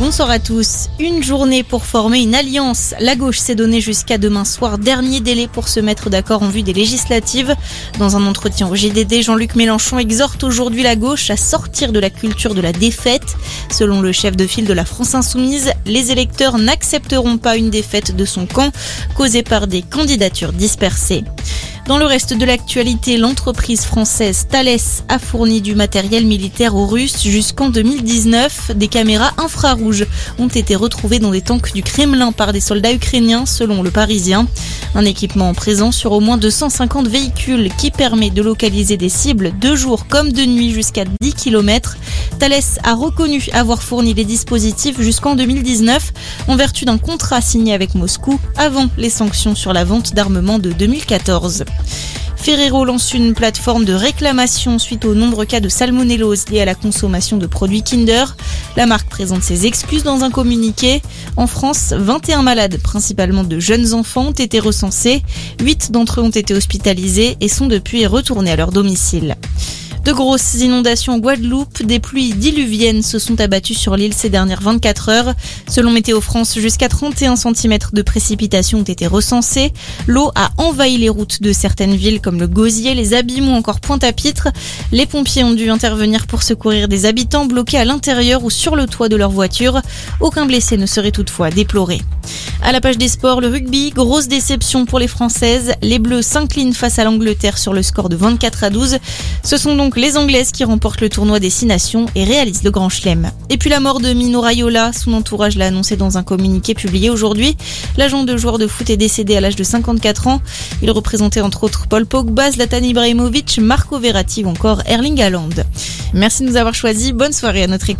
bonsoir à tous. Une journée pour former une alliance. La gauche s'est donnée jusqu'à demain soir, dernier délai pour se mettre d'accord en vue des législatives. Dans un entretien au GDD, Jean-Luc Mélenchon exhorte aujourd'hui la gauche à sortir de la culture de la défaite. Selon le chef de file de la France Insoumise, les électeurs n'accepteront pas une défaite de son camp causée par des candidatures dispersées. Dans le reste de l'actualité, l'entreprise française Thales a fourni du matériel militaire aux Russes jusqu'en 2019. Des caméras infrarouges ont été retrouvées dans des tanks du Kremlin par des soldats ukrainiens, selon le Parisien. Un équipement présent sur au moins 250 véhicules qui permet de localiser des cibles de jour comme de nuit jusqu'à 10 km. Thales a reconnu avoir fourni les dispositifs jusqu'en 2019 en vertu d'un contrat signé avec Moscou avant les sanctions sur la vente d'armement de 2014. Ferrero lance une plateforme de réclamation suite aux nombreux cas de salmonellose liés à la consommation de produits Kinder. La marque présente ses excuses dans un communiqué. En France, 21 malades, principalement de jeunes enfants, ont été recensés. 8 d'entre eux ont été hospitalisés et sont depuis retournés à leur domicile. De grosses inondations en Guadeloupe, des pluies diluviennes se sont abattues sur l'île ces dernières 24 heures. Selon Météo France, jusqu'à 31 cm de précipitations ont été recensés. L'eau a envahi les routes de certaines villes comme le Gosier, les Abîmes ou encore Pointe-à-Pitre. Les pompiers ont dû intervenir pour secourir des habitants bloqués à l'intérieur ou sur le toit de leur voiture. Aucun blessé ne serait toutefois déploré. À la page des sports, le rugby, grosse déception pour les Françaises. Les Bleus s'inclinent face à l'Angleterre sur le score de 24 à 12. Ce sont donc les Anglaises qui remportent le tournoi des Six Nations et réalisent le grand chelem. Et puis la mort de Mino Raiola, son entourage l'a annoncé dans un communiqué publié aujourd'hui. L'agent de joueur de foot est décédé à l'âge de 54 ans. Il représentait entre autres Paul Pogba, Zlatan Ibrahimovic, Marco Verratti ou encore Erling Haaland. Merci de nous avoir choisis. Bonne soirée à notre écoute.